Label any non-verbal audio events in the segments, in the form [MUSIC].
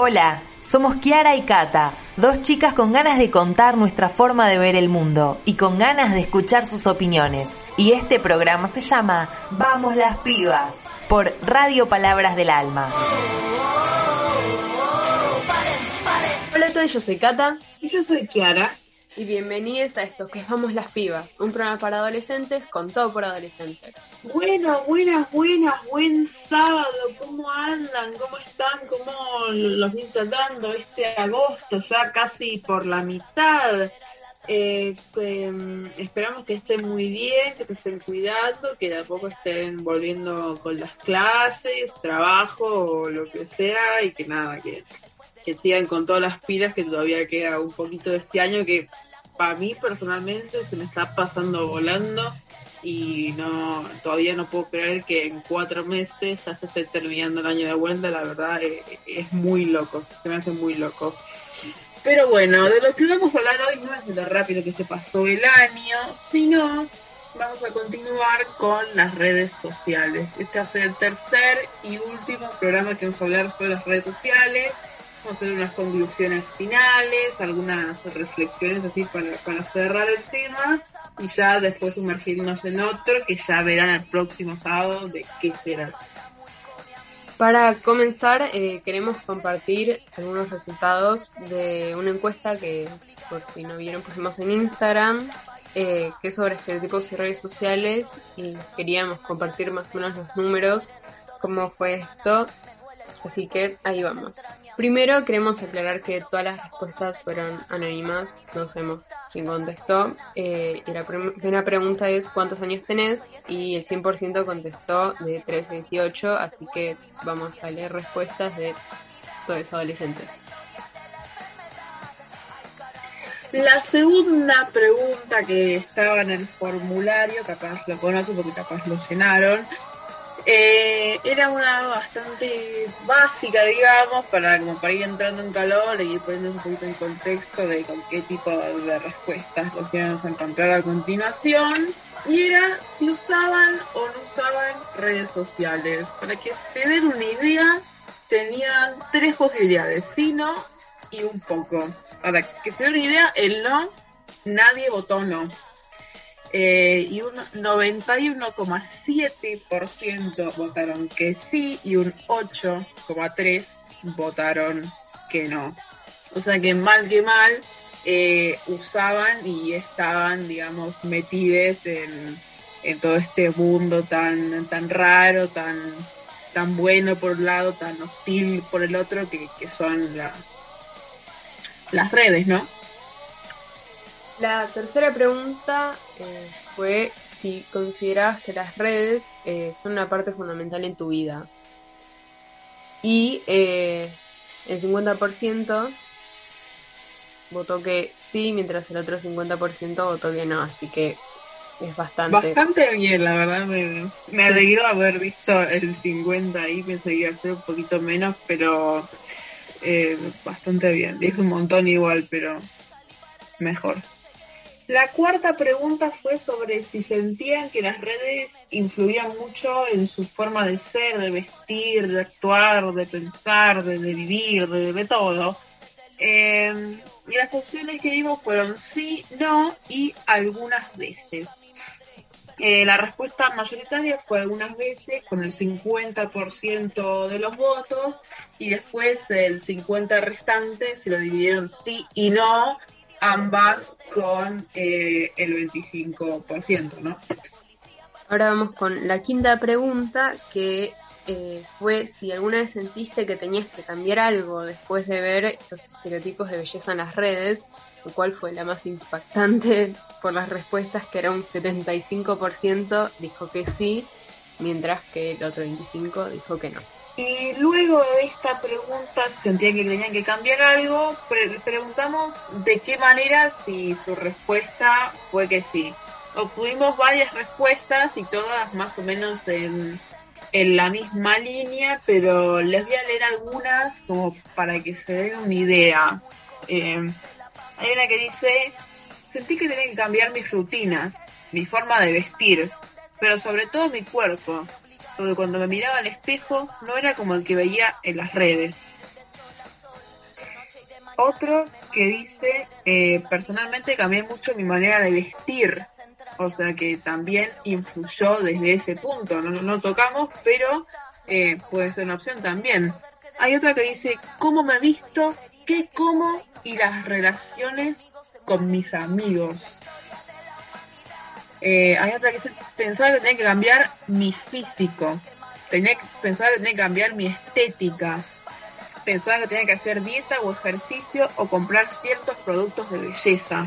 Hola, somos Kiara y Kata, dos chicas con ganas de contar nuestra forma de ver el mundo y con ganas de escuchar sus opiniones. Y este programa se llama Vamos las pibas por Radio Palabras del Alma. Hola a todos, yo soy Kata Y yo soy Kiara. Y bienvenidos a esto que Vamos las Pibas, un programa para adolescentes con todo por adolescentes. Bueno, buenas, buenas, buen sábado. ¿Cómo andan? ¿Cómo están? ¿Cómo los vienen tratando este agosto? Ya casi por la mitad. Eh, mm, esperamos que estén muy bien, que se estén cuidando, que de a poco estén volviendo con las clases, trabajo o lo que sea y que nada, que, que sigan con todas las pilas que todavía queda un poquito de este año que para mí personalmente se me está pasando volando y no todavía no puedo creer que en cuatro meses ya se esté terminando el año de vuelta, la verdad eh, es muy loco, se me hace muy loco. Pero bueno, de lo que vamos a hablar hoy no es de lo rápido que se pasó el año, sino vamos a continuar con las redes sociales. Este va a ser el tercer y último programa que vamos a hablar sobre las redes sociales. Hacer unas conclusiones finales, algunas reflexiones así para, para cerrar el tema y ya después sumergirnos en otro que ya verán el próximo sábado de qué será. Para comenzar, eh, queremos compartir algunos resultados de una encuesta que, por si no vieron, pusimos en Instagram, eh, que es sobre estereotipos y redes sociales, y queríamos compartir más o menos los números, cómo fue esto, así que ahí vamos. Primero queremos aclarar que todas las respuestas fueron anónimas, no sabemos quién contestó, eh, y la primera pregunta es ¿cuántos años tenés? Y el 100% contestó de 13 a 18, así que vamos a leer respuestas de todos adolescentes. La segunda pregunta que estaba en el formulario, capaz lo conozco porque capaz lo llenaron, eh, era una bastante básica, digamos, para como para ir entrando en calor y poniendo un poquito en contexto de con qué tipo de respuestas los íbamos a encontrar a continuación. Y era si usaban o no usaban redes sociales. Para que se den una idea, tenían tres posibilidades, sí, no y un poco. Para que se den una idea, el no, nadie votó no. Eh, y un 91,7% votaron que sí y un 8,3% votaron que no. O sea que mal que mal eh, usaban y estaban, digamos, metides en, todo este mundo tan, tan raro, tan, tan bueno por un lado, tan hostil por el otro, que, que son las, las redes, ¿no? La tercera pregunta eh, fue si consideras que las redes eh, son una parte fundamental en tu vida. Y eh, el 50% votó que sí, mientras el otro 50% votó que no, así que es bastante... Bastante bien, la verdad, me, me alegró haber visto el 50 ahí, pensé que iba a ser un poquito menos, pero eh, bastante bien. Es un montón igual, pero mejor. La cuarta pregunta fue sobre si sentían que las redes influían mucho en su forma de ser, de vestir, de actuar, de pensar, de, vivir, de, todo. Eh, y las opciones que dimos fueron sí, no y algunas veces. Eh, la respuesta mayoritaria fue algunas veces con el 50% de los votos y después el 50% restante se lo dividieron sí y no ambas con eh, el 25%, ¿no? Ahora vamos con la quinta pregunta, que eh, fue si alguna vez sentiste que tenías que cambiar algo después de ver los estereotipos de belleza en las redes, lo cual fue la más impactante [LAUGHS] por las respuestas, que era un 75% dijo que sí, mientras que el otro 25% dijo que no. Y luego de esta pregunta, sentían que tenían que cambiar algo, pre preguntamos de qué manera si su respuesta fue que sí. Obtuvimos varias respuestas y todas más o menos en, en la misma línea, pero les voy a leer algunas como para que se den una idea. Eh, hay una que dice, sentí que tenía que cambiar mis rutinas, mi forma de vestir, pero sobre todo mi cuerpo cuando me miraba al espejo no era como el que veía en las redes. otro que dice, eh, personalmente cambié mucho mi manera de vestir, o sea que también influyó desde ese punto, no, no tocamos, pero eh, puede ser una opción también. Hay otra que dice, ¿cómo me visto? ¿Qué como? Y las relaciones con mis amigos. Eh, hay otra que pensaba que tenía que cambiar mi físico. Tenía, pensaba que tenía que cambiar mi estética pensaba que tenía que hacer dieta o ejercicio o comprar ciertos productos de belleza.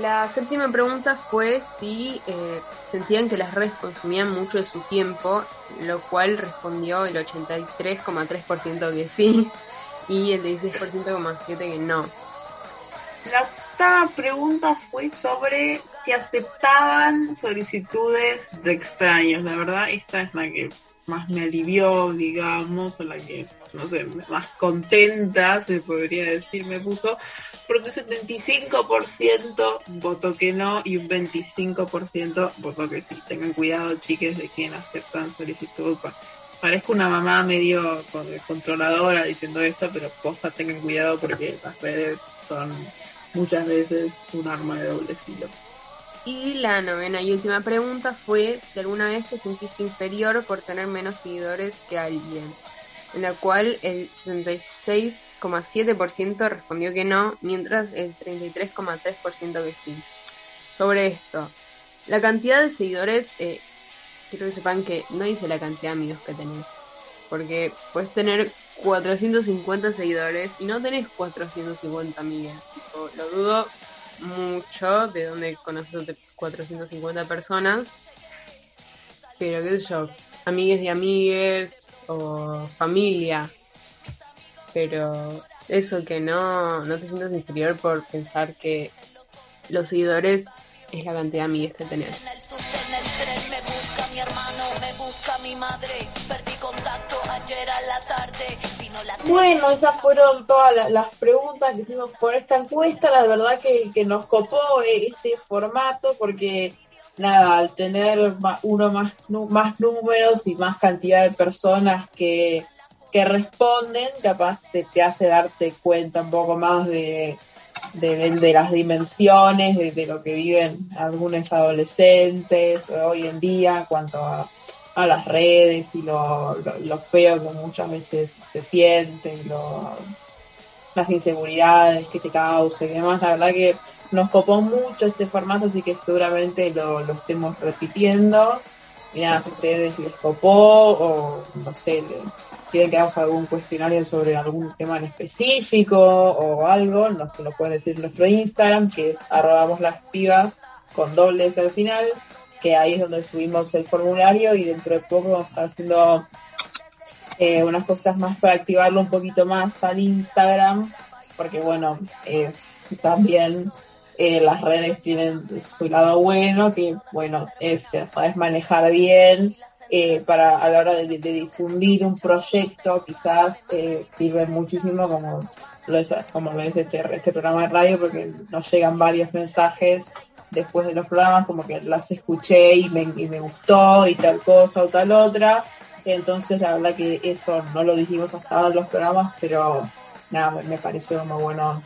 La séptima pregunta fue si eh, sentían que las redes consumían mucho de su tiempo, lo cual respondió el 83,3% que sí [LAUGHS] y el 16,7% que no. La octava pregunta fue sobre si aceptaban solicitudes de extraños. La verdad, esta es la que más me alivió, digamos, o la que, no sé, más contenta, se podría decir, me puso, porque un 75% votó que no y un 25% votó que sí. Tengan cuidado, chiques, de quien aceptan solicitud. Parezco una mamá medio controladora diciendo esto, pero posta, tengan cuidado porque las redes son muchas veces un arma de doble filo. Y la novena y última pregunta fue si alguna vez te sentiste inferior por tener menos seguidores que alguien, en la cual el 66,7% respondió que no, mientras el 33,3% que sí. Sobre esto, la cantidad de seguidores, eh, quiero que sepan que no dice la cantidad de amigos que tenés, porque puedes tener 450 seguidores y no tenés 450 amigas. lo dudo mucho de donde conoces 450 personas. Pero qué sé yo, amigues de amigues o familia. Pero eso que no, no te sientas inferior por pensar que los seguidores es la cantidad de amigues que tenés. Bueno, esas fueron todas las preguntas que hicimos por esta encuesta. La verdad que, nos copó eh, este formato porque nada, al tener uno más, más números y más cantidad de personas que, que responden, capaz te, te hace darte cuenta un poco más de, de, las dimensiones de, lo que viven algunos adolescentes hoy en día cuanto a, las redes y lo, lo, feo que muchas veces se siente, lo, las inseguridades que te causa y demás. La verdad que nos copó mucho este formato, así que seguramente lo, lo estemos repitiendo. Y nada, si a ustedes les copó o no sé, quieren que hagamos algún cuestionario sobre algún tema en específico o algo, nos lo pueden decir en nuestro Instagram, que es arrobamos las pibas con dobles al final, que ahí es donde subimos el formulario y dentro de poco vamos a estar haciendo eh, unas cosas más para activarlo un poquito más al Instagram, porque bueno, es también eh, las redes tienen su lado bueno, que bueno, este, sabes manejar bien, eh, para a la hora de, difundir un proyecto quizás eh, sirve muchísimo como lo es, como lo es este, este programa de radio porque nos llegan varios mensajes después de los programas como que las escuché y me, me gustó y tal cosa o tal otra entonces la verdad que eso no lo dijimos hasta ahora en los programas pero nada me, pareció muy bueno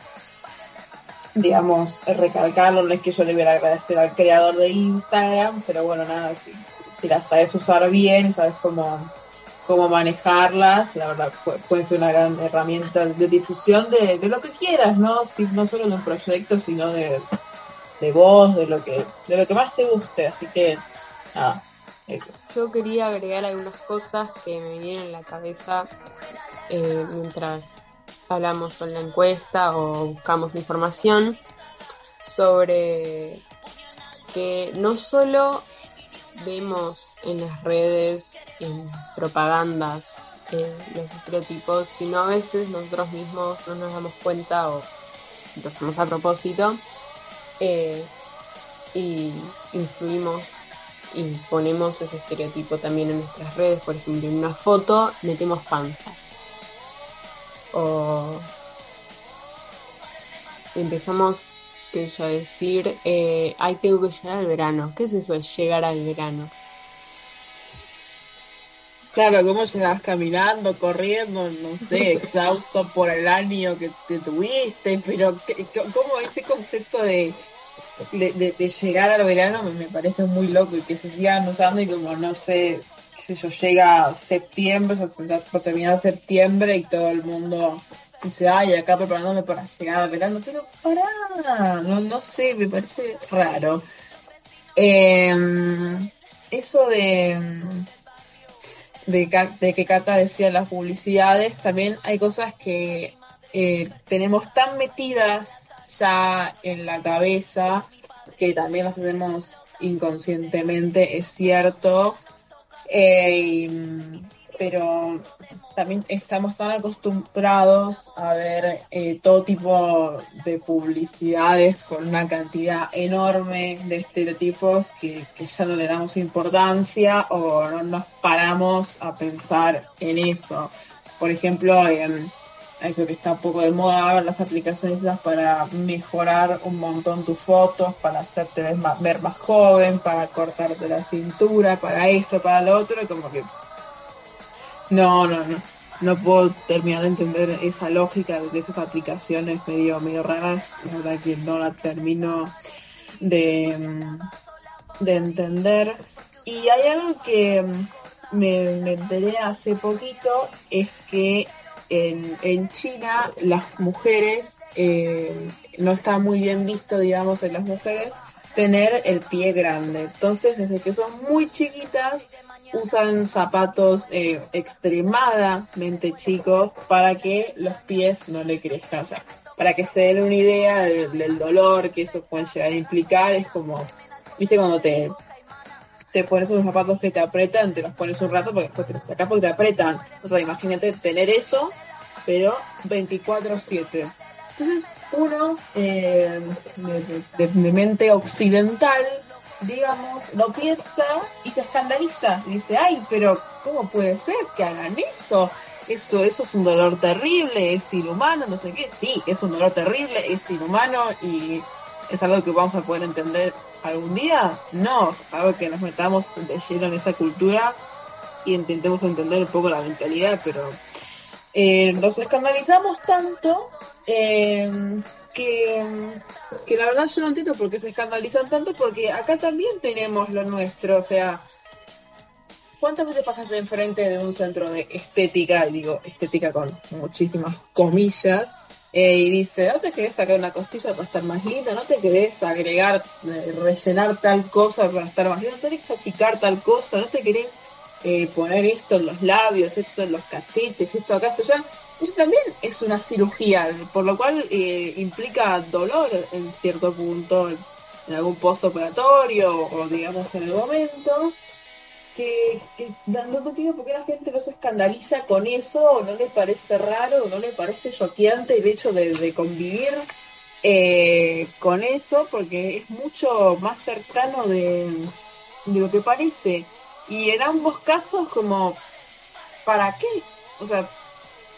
digamos recalcarlo no es que yo le hubiera agradecer al creador de Instagram pero bueno nada sí, si las sabes usar bien, sabes cómo, cómo manejarlas, la verdad puede ser una gran herramienta de difusión de, lo que quieras, ¿no? no solo de un proyecto, sino de, de vos, de lo que, de lo que más te guste, así que nada, eso. Yo quería agregar algunas cosas que me vinieron en la cabeza eh, mientras hablamos con la encuesta o buscamos información sobre que no solo vemos en las redes, en propagandas, los estereotipos, sino a veces nosotros mismos no nos damos cuenta o lo hacemos a propósito eh, y influimos y ponemos ese estereotipo también en nuestras redes. Por ejemplo, en una foto metemos panza. O empezamos que yo decir, eh, ay, tengo que llegar al verano. ¿Qué es eso de llegar al verano? Claro, cómo llegas caminando, corriendo, no sé, exhausto por el año que te tuviste, pero ¿cómo ese concepto de, de, llegar al verano me, parece muy loco y que se sigan usando y como, no sé, qué sé yo, llega septiembre, o sea, por terminar septiembre y todo el mundo dice, ay, acá preparándome para llegar al verano, pero pará, no, no sé, me parece raro. Em, eso de de, que Carta decía las publicidades, también hay cosas que eh, tenemos tan metidas ya en la cabeza que también las hacemos inconscientemente, es cierto. Eh, pero también estamos tan acostumbrados a ver eh, todo tipo de publicidades con una cantidad enorme de estereotipos que, ya no le damos importancia o no nos paramos a pensar en eso. Por ejemplo, en eso que está un poco de moda las aplicaciones para mejorar un montón tus fotos, para hacerte ver más, ver más joven, para cortarte la cintura, para esto, para lo otro, como que no, no, no. No puedo terminar de entender esa lógica de esas aplicaciones medio, medio raras. La verdad que no la termino de, de entender. Y hay algo que me, me enteré hace poquito, es que en, en China las mujeres, eh, no está muy bien visto, digamos, en las mujeres, tener el pie grande. Entonces, desde que son muy chiquitas, usan zapatos eh, extremadamente chicos para que los pies no le crezcan. O sea, para que se den una idea del, dolor que eso puede llegar a implicar, es como, viste, cuando te, te pones unos zapatos que te apretan, te los pones un rato porque después te los sacas porque te apretan. O sea, imagínate tener eso, pero 24-7. Entonces, uno eh, de mente occidental digamos, lo piensa y se escandaliza. dice, ay, pero ¿cómo puede ser que hagan eso? Eso, eso es un dolor terrible, es inhumano, no sé qué. Sí, es un dolor terrible, es inhumano y es algo que vamos a poder entender algún día. No, es algo que nos metamos de lleno en esa cultura y intentemos entender un poco la mentalidad, pero eh, nos escandalizamos tanto eh, que, que la verdad yo no entiendo por qué se escandalizan tanto, porque acá también tenemos lo nuestro, o sea, ¿cuántas veces pasaste enfrente de un centro de estética, y digo estética con muchísimas comillas, eh, y dice, ¿no te querés sacar una costilla para estar más linda? ¿No te querés agregar, eh, rellenar tal cosa para estar más linda? ¿No te querés achicar tal cosa? ¿No te querés eh, poner esto en los labios, esto en los cachetes, esto acá, esto allá, eso también es una cirugía, por lo cual eh, implica dolor en cierto punto, en algún postoperatorio o digamos en el momento, que, no, no entiendo por qué la gente no se escandaliza con eso, o no le parece raro, o no le parece choqueante el hecho de, convivir eh, con eso, porque es mucho más cercano de, de lo que parece. Y en ambos casos, como, ¿para qué? O sea,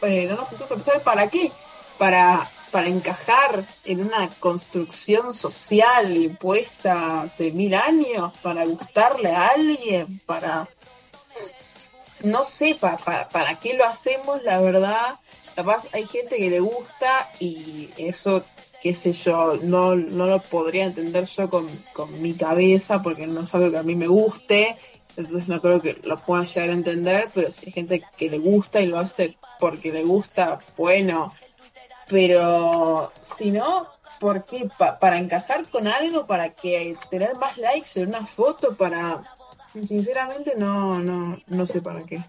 eh, no nos pusimos a pensar, ¿para qué? Para, para encajar en una construcción social impuesta hace mil años, para gustarle a alguien, para. No sé, para, para qué lo hacemos, la verdad. Capaz hay gente que le gusta y eso qué sé yo, no, no lo podría entender yo con, con mi cabeza porque no es algo que a mí me guste entonces no creo que lo puedan llegar a entender, pero si hay gente que le gusta y lo hace porque le gusta, bueno. Pero si no, ¿por qué? ¿Para encajar con algo? ¿Para que tener más likes en una foto? Para... Sinceramente no, no, no sé para qué.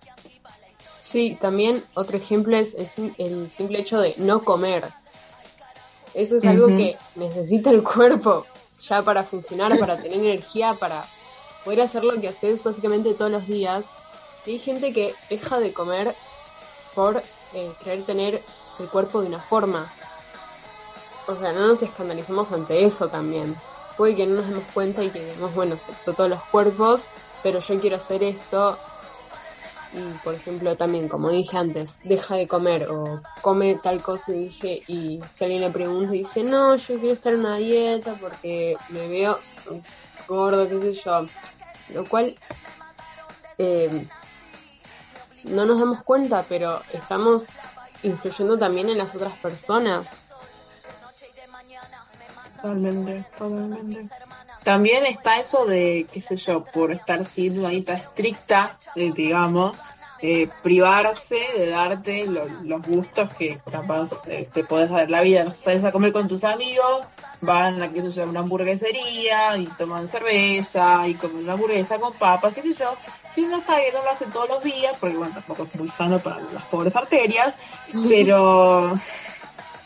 Sí, también otro ejemplo es el, simple hecho de no comer. Eso es algo que necesita el cuerpo ya para funcionar, para tener energía, para poder hacer lo que haces básicamente todos los días. Y hay gente que deja de comer por eh, querer tener el cuerpo de una forma. O sea, no nos escandalizamos ante eso también. Puede que no nos demos cuenta y que digamos, bueno, acepto todos los cuerpos, pero yo quiero hacer esto. Y, por ejemplo, también, como dije antes, deja de comer o come tal cosa y dije, y si alguien le pregunta y dice, no, yo quiero estar en una dieta porque me veo gordo, qué sé yo lo cual, eh, no nos damos cuenta, pero estamos influyendo también en las otras personas. Totalmente, totalmente. También está eso de, qué sé yo, por estar siendo una dieta estricta, eh, digamos, eh, privarse de darte los gustos que capaz eh, te podés dar la vida. No sales a comer con tus amigos, van a, qué sé yo, una hamburguesería y toman cerveza y comen una hamburguesa con papas, qué sé yo. Y uno está bien, no lo hace todos los días, porque bueno, tampoco es muy sano para las pobres arterias, [LAUGHS] pero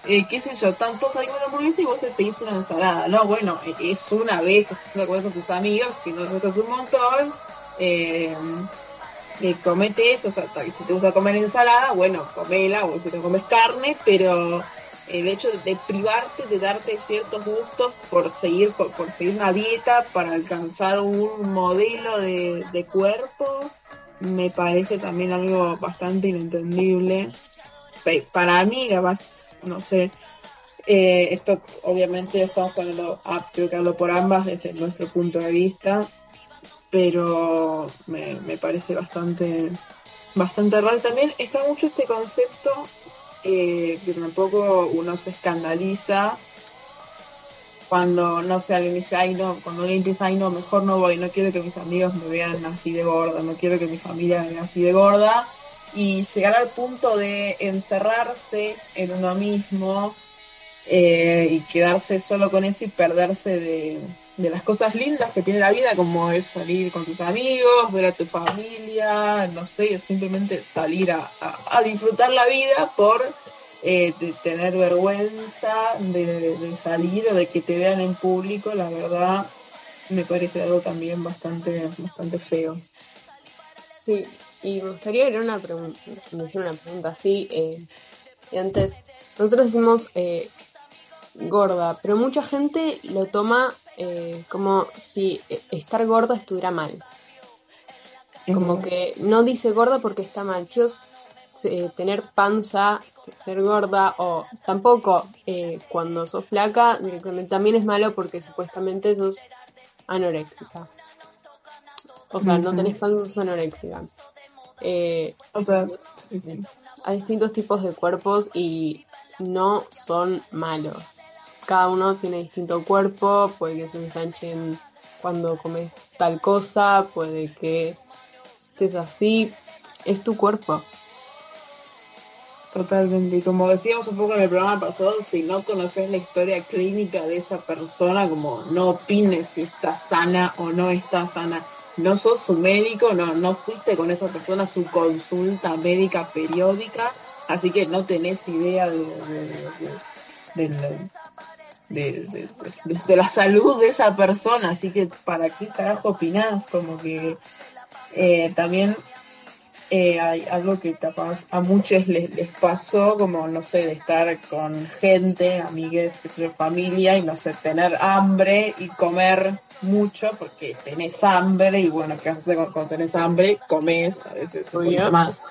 eh, qué sé yo, tanto salimos de la hamburguesa y vos te pedís una ensalada. No, bueno, eh, es una vez que estás comer con tus amigos, que no te un montón. Eh, eh, comete eso, o sea, si te gusta comer ensalada, bueno, comela, o si te comes carne, pero el hecho de, privarte de darte ciertos gustos por seguir por, seguir una dieta para alcanzar un modelo de, de cuerpo me parece también algo bastante inentendible para mí capaz no sé. Eh, esto obviamente estamos hablando, creo que hablo por ambas desde nuestro punto de vista, pero me, parece bastante, bastante raro. También está mucho este concepto eh, que tampoco uno se escandaliza cuando no sé, alguien dice, ay no, cuando alguien dice, ay no, mejor no voy, no quiero que mis amigos me vean así de gorda, no quiero que mi familia me vea así de gorda, y llegar al punto de encerrarse en uno mismo eh, y quedarse solo con eso y perderse de, las cosas lindas que tiene la vida, como es salir con tus amigos, ver a tu familia, no sé, simplemente salir a, disfrutar la vida por eh, tener vergüenza de, de, salir o de que te vean en público, la verdad me parece algo también bastante, bastante feo. Sí, y me gustaría hacer una pregunta, una pregunta así. Eh, y antes, nosotros decimos eh, gorda, pero mucha gente lo toma eh, como si estar gorda estuviera mal. Como que no dice gorda porque está mal. Chicos, tener panza, ser gorda, o tampoco cuando sos flaca, también es malo porque supuestamente sos anoréxica. O sea, no tenés panza, sos anoréxica. Eh, o sea, hay distintos tipos de cuerpos y no son malos. Cada uno tiene distinto cuerpo, puede que se ensanchen cuando comes tal cosa, puede que estés así, es tu cuerpo. Totalmente, y como decíamos un poco en el programa pasado, si no conoces la historia clínica de esa persona, como no opines si está sana o no está sana no sos su médico, no, no fuiste con esa persona a su consulta médica periódica, así que no tenés idea de, de, la salud de esa persona, así que para qué carajo opinás, como que eh, también eh, hay algo que capaz a muchos les, les, pasó, como no sé, de estar con gente, amigues, que su familia, y no sé, tener hambre y comer mucho porque tenés hambre, y bueno, ¿qué haces cuando tenés hambre? Comes, a veces un más.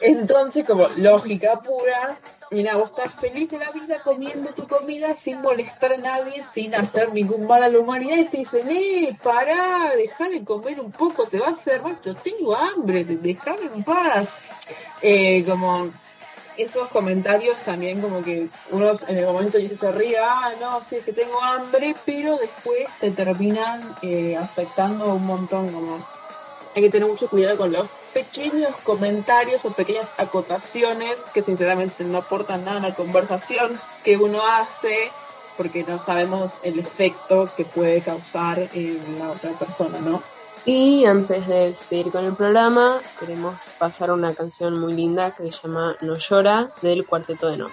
Entonces, como lógica pura, mira, vos estás feliz de la vida comiendo tu comida sin molestar a nadie, sin hacer ningún mal a la humanidad, y te dicen, eh, pará, deja de comer un poco, te va a hacer mal, yo tengo hambre, déjame en paz. Eh, como esos comentarios también como que unos en el momento dice se ríe, ah, no, sí, es que tengo hambre, pero después te terminan eh, afectando un montón, como hay que tener mucho cuidado con los pequeños comentarios o pequeñas acotaciones que sinceramente no aportan nada a la conversación que uno hace porque no sabemos el efecto que puede causar en la otra persona, ¿no? Y antes de seguir con el programa, queremos pasar una canción muy linda que se llama No llora del Cuarteto de Nos.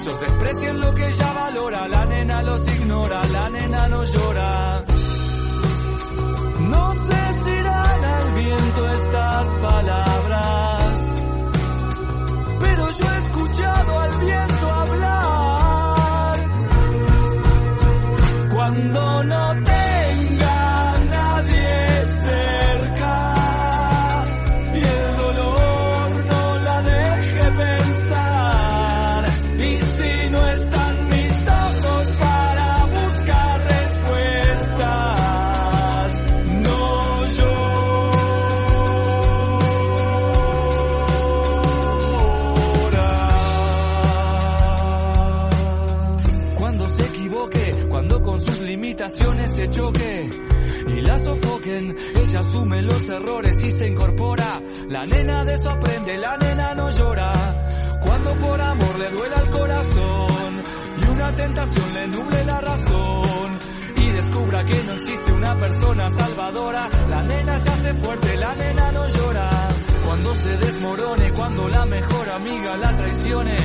Ellos desprecian lo que ella valora, la nena los ignora, la nena no llora. La nena de aprende, la nena no llora. Cuando por amor le duela el corazón y una tentación le nuble la razón y descubra que no existe una persona salvadora, la nena se hace fuerte, la nena no llora. Cuando se desmorone, cuando la mejor amiga la traicione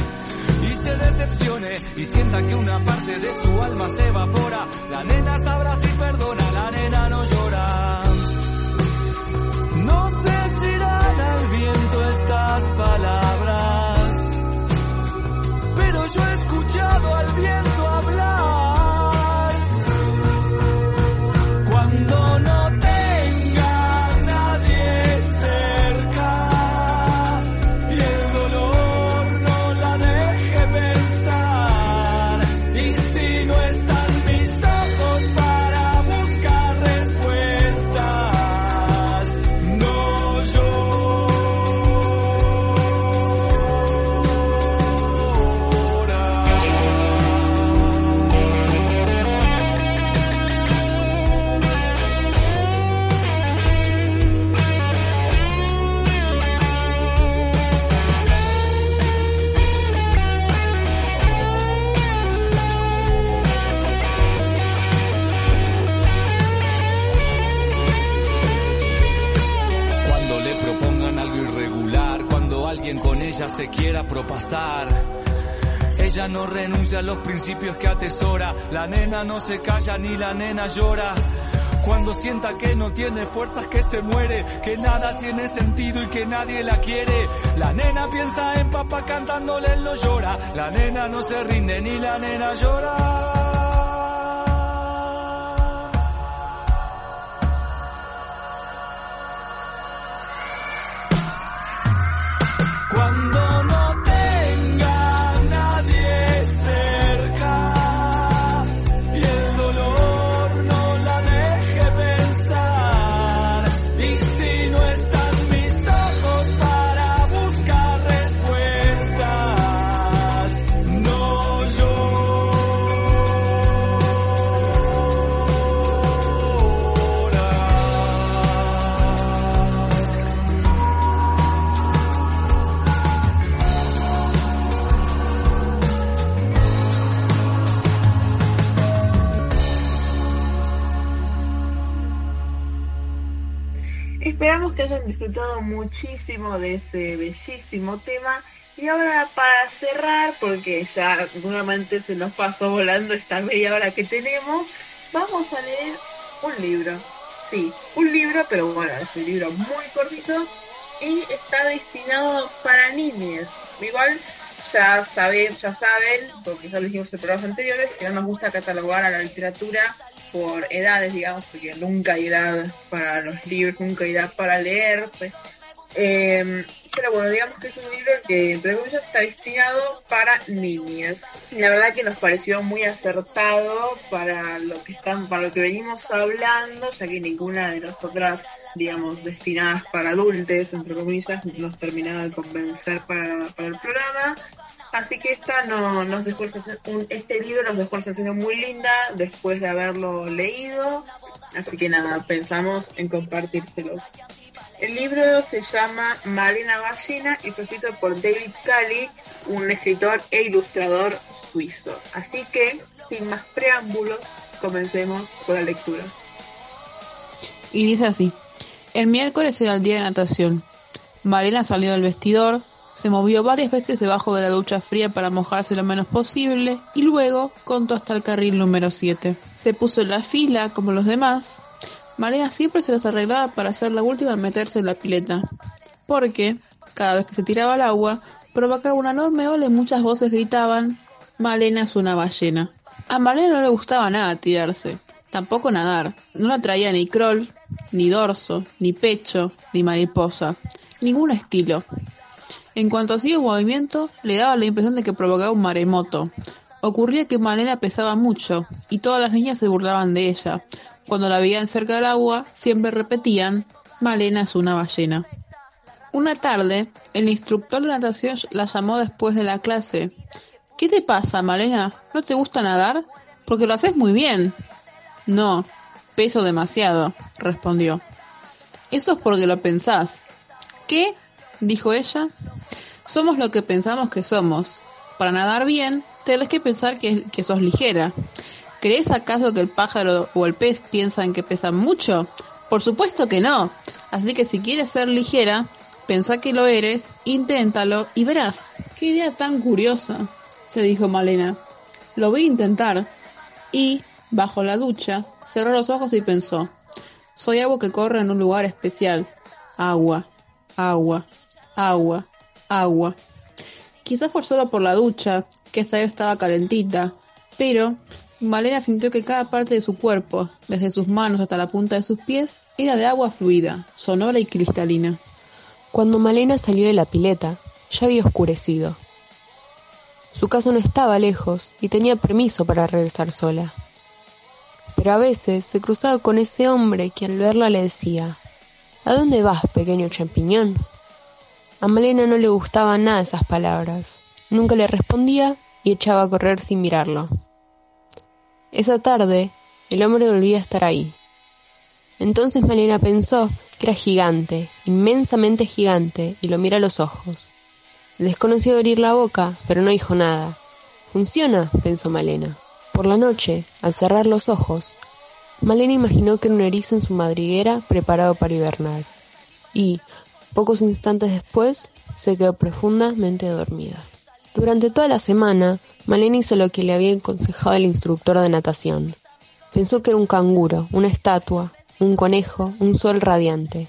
y se decepcione y sienta que una parte de su alma se evapora, la nena sabrá si perdona, la nena no llora. No palabras, pero yo he escuchado al viento con ella se quiera propasar. Ella no renuncia a los principios que atesora, la nena no se calla ni la nena llora. Cuando sienta que no tiene fuerzas, que se muere, que nada tiene sentido y que nadie la quiere. La nena piensa en papá cantándole, él no llora. La nena no se rinde ni la nena llora. Disfrutado muchísimo de ese bellísimo tema. Y ahora para cerrar, porque ya nuevamente se nos pasó volando esta media hora que tenemos, vamos a leer un libro. Sí, un libro, pero bueno, es un libro muy cortito y está destinado para niñas. Igual ya saben, ya saben, porque ya lo dijimos en programas anteriores, que no nos gusta catalogar a la literatura por edades, digamos, porque nunca hay edad para los libros, nunca hay edad para leer, pues. Eh, pero bueno, digamos que es un libro que entre comillas está destinado para niñas. La verdad que nos pareció muy acertado para lo que están, para lo que venimos hablando, ya que ninguna de nosotras, digamos, destinadas para adultos, entre comillas, nos terminaba de convencer para el programa. Así que esta no, nos dejó un, este libro nos dejó una sensación muy linda después de haberlo leído. Así que nada, pensamos en compartírselos. El libro se llama Marina Ballena y fue escrito por David Cali, un escritor e ilustrador suizo. Así que, sin más preámbulos, comencemos con la lectura. Y dice así. El miércoles era el día de natación. Malena salió del vestidor, se movió varias veces debajo de la ducha fría para mojarse lo menos posible y luego contó hasta el carril número 7. Se puso en la fila como los demás. Malena siempre se las arreglaba para ser la última en meterse en la pileta, porque cada vez que se tiraba al agua provocaba una enorme ola y muchas voces gritaban Malena es una ballena. A Malena no le gustaba nada tirarse, tampoco nadar. No la traía ni crawl, ni dorso, ni pecho, ni mariposa, ningún estilo. En cuanto hacía un movimiento, le daba la impresión de que provocaba un maremoto. Ocurría que Malena pesaba mucho, y todas las niñas se burlaban de ella. Cuando la veían cerca del agua, siempre repetían, Malena es una ballena. Una tarde, el instructor de natación la llamó después de la clase. ¿Qué te pasa, Malena? ¿No te gusta nadar? Porque lo haces muy bien. No, peso demasiado, respondió. Eso es porque lo pensás. ¿Qué? dijo ella. Somos lo que pensamos que somos. Para nadar bien, tenés que pensar que, que sos ligera. ¿Crees acaso que el pájaro o el pez piensan que pesan mucho? Por supuesto que no. Así que si quieres ser ligera, pensá que lo eres, inténtalo y verás. Qué idea tan curiosa, se dijo Malena. Lo voy a intentar. Y, bajo la ducha, cerró los ojos y pensó. Soy agua que corre en un lugar especial. Agua, agua, agua, agua. Quizás fue solo por la ducha, que esta vez estaba calentita, pero Malena sintió que cada parte de su cuerpo, desde sus manos hasta la punta de sus pies, era de agua fluida, sonora y cristalina. Cuando Malena salió de la pileta, ya había oscurecido. Su casa no estaba lejos y tenía permiso para regresar sola. Pero a veces se cruzaba con ese hombre que al verla le decía, ¿A dónde vas, pequeño champiñón? A Malena no le gustaban nada esas palabras. Nunca le respondía y echaba a correr sin mirarlo. Esa tarde, el hombre volvía a estar ahí. Entonces Malena pensó que era gigante, inmensamente gigante, y lo mira a los ojos. El desconocido abrir la boca, pero no dijo nada. Funciona, pensó Malena. Por la noche, al cerrar los ojos, Malena imaginó que era un erizo en su madriguera preparado para hibernar. Y, Pocos instantes después, se quedó profundamente dormida. Durante toda la semana, Malena hizo lo que le había aconsejado el instructor de natación. Pensó que era un canguro, una estatua, un conejo, un sol radiante.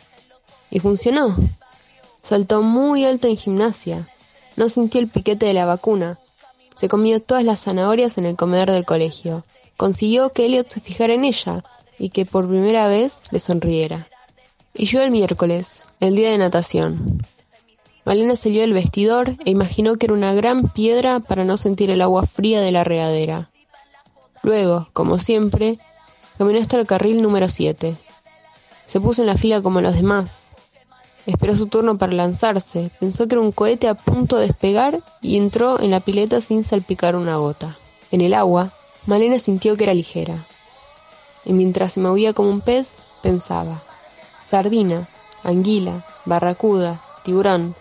Y funcionó. Saltó muy alto en gimnasia. No sintió el piquete de la vacuna. Se comió todas las zanahorias en el comedor del colegio. Consiguió que Elliot se fijara en ella y que por primera vez le sonriera. Y yo el miércoles, el día de natación. Malena salió del vestidor e imaginó que era una gran piedra para no sentir el agua fría de la regadera. Luego, como siempre, caminó hasta el carril número 7. Se puso en la fila como los demás. Esperó su turno para lanzarse, pensó que era un cohete a punto de despegar y entró en la pileta sin salpicar una gota. En el agua, Malena sintió que era ligera. Y mientras se movía como un pez, pensaba sardina, anguila, barracuda, tiburón.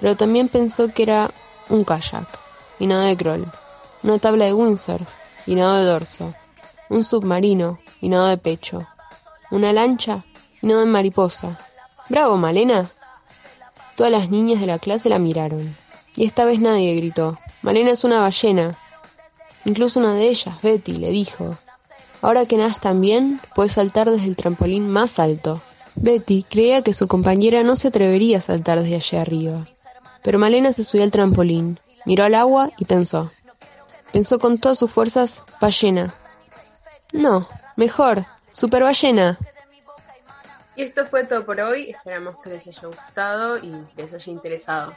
Pero también pensó que era un kayak y nado de crawl, una tabla de windsurf y nado de dorso, un submarino y nado de pecho, una lancha y nado de mariposa. ¡Bravo, Malena! Todas las niñas de la clase la miraron. Y esta vez nadie gritó. Malena es una ballena. Incluso una de ellas, Betty, le dijo. Ahora que nadas tan bien, puedes saltar desde el trampolín más alto. Betty creía que su compañera no se atrevería a saltar desde allá arriba. Pero Malena se subió al trampolín, miró al agua y pensó. Pensó con todas sus fuerzas, ballena. No, mejor, super ballena. Y esto fue todo por hoy. Esperamos que les haya gustado y les haya interesado.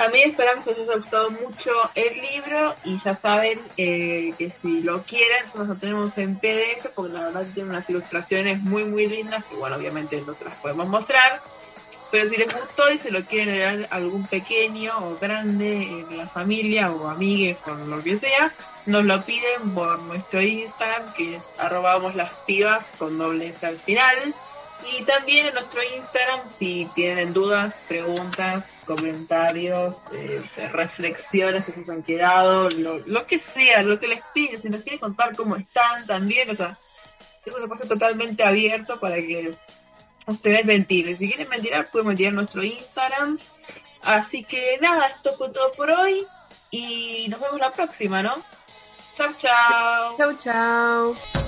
También esperamos que les haya gustado mucho el libro y ya saben eh, que si lo quieren, nosotros lo tenemos en PDF porque la verdad tiene unas ilustraciones muy muy lindas que bueno, obviamente no se las podemos mostrar. Pero si les gustó y se lo quieren leer a algún pequeño o grande en la familia o amigues o lo que sea, nos lo piden por nuestro Instagram que es arroba las pibas con doble S al final. Y también en nuestro Instagram, si tienen dudas, preguntas, comentarios, eh, reflexiones que se han quedado, lo, lo, que sea, lo que les piden, si nos quieren contar cómo están también, o sea, es un espacio totalmente abierto para que ustedes ventilen. Si quieren ventilar, pueden ventilar en nuestro Instagram. Así que nada, esto fue todo por hoy y nos vemos la próxima, ¿no? Chau, chau. Chau, chau.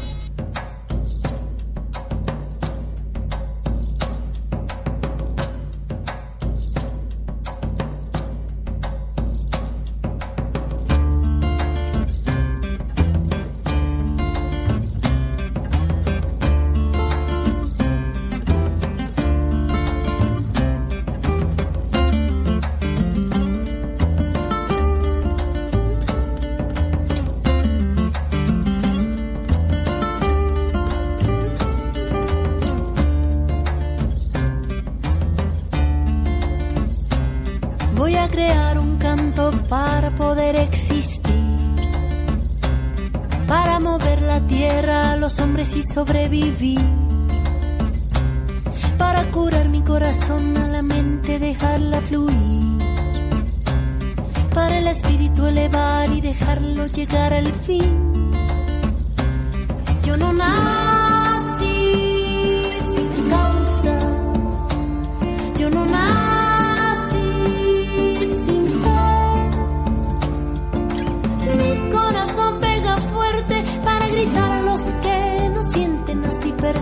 Sobrevivir. Para curar mi corazón a la mente, dejarla fluir. Para el espíritu elevar y dejarlo llegar al fin.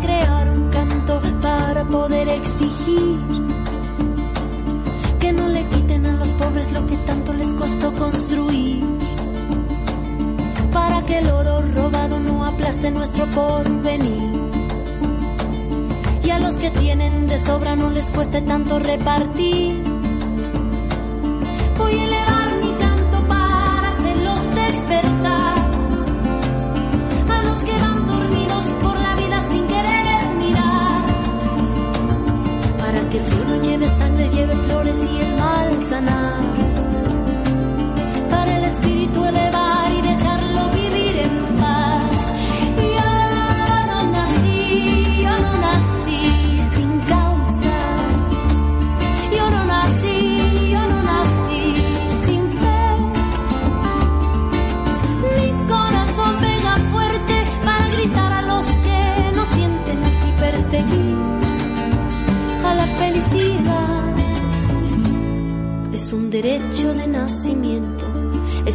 crear un canto para poder exigir que no le quiten a los pobres lo que tanto les costó construir. Para que el oro robado no aplaste nuestro porvenir. Y a los que tienen de sobra no les cueste tanto repartir. Voy a elevar espíritu elevar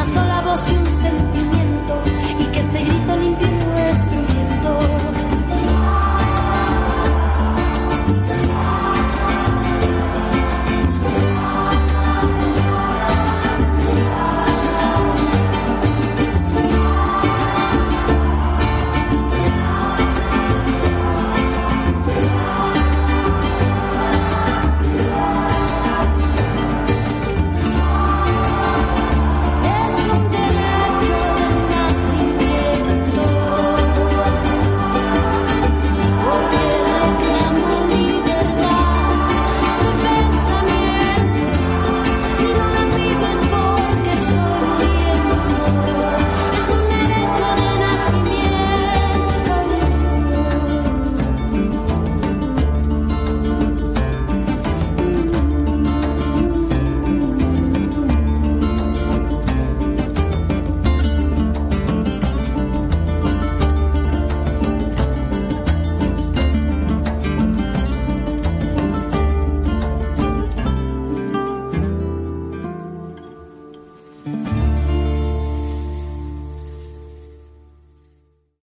una sola voz y un sentimiento.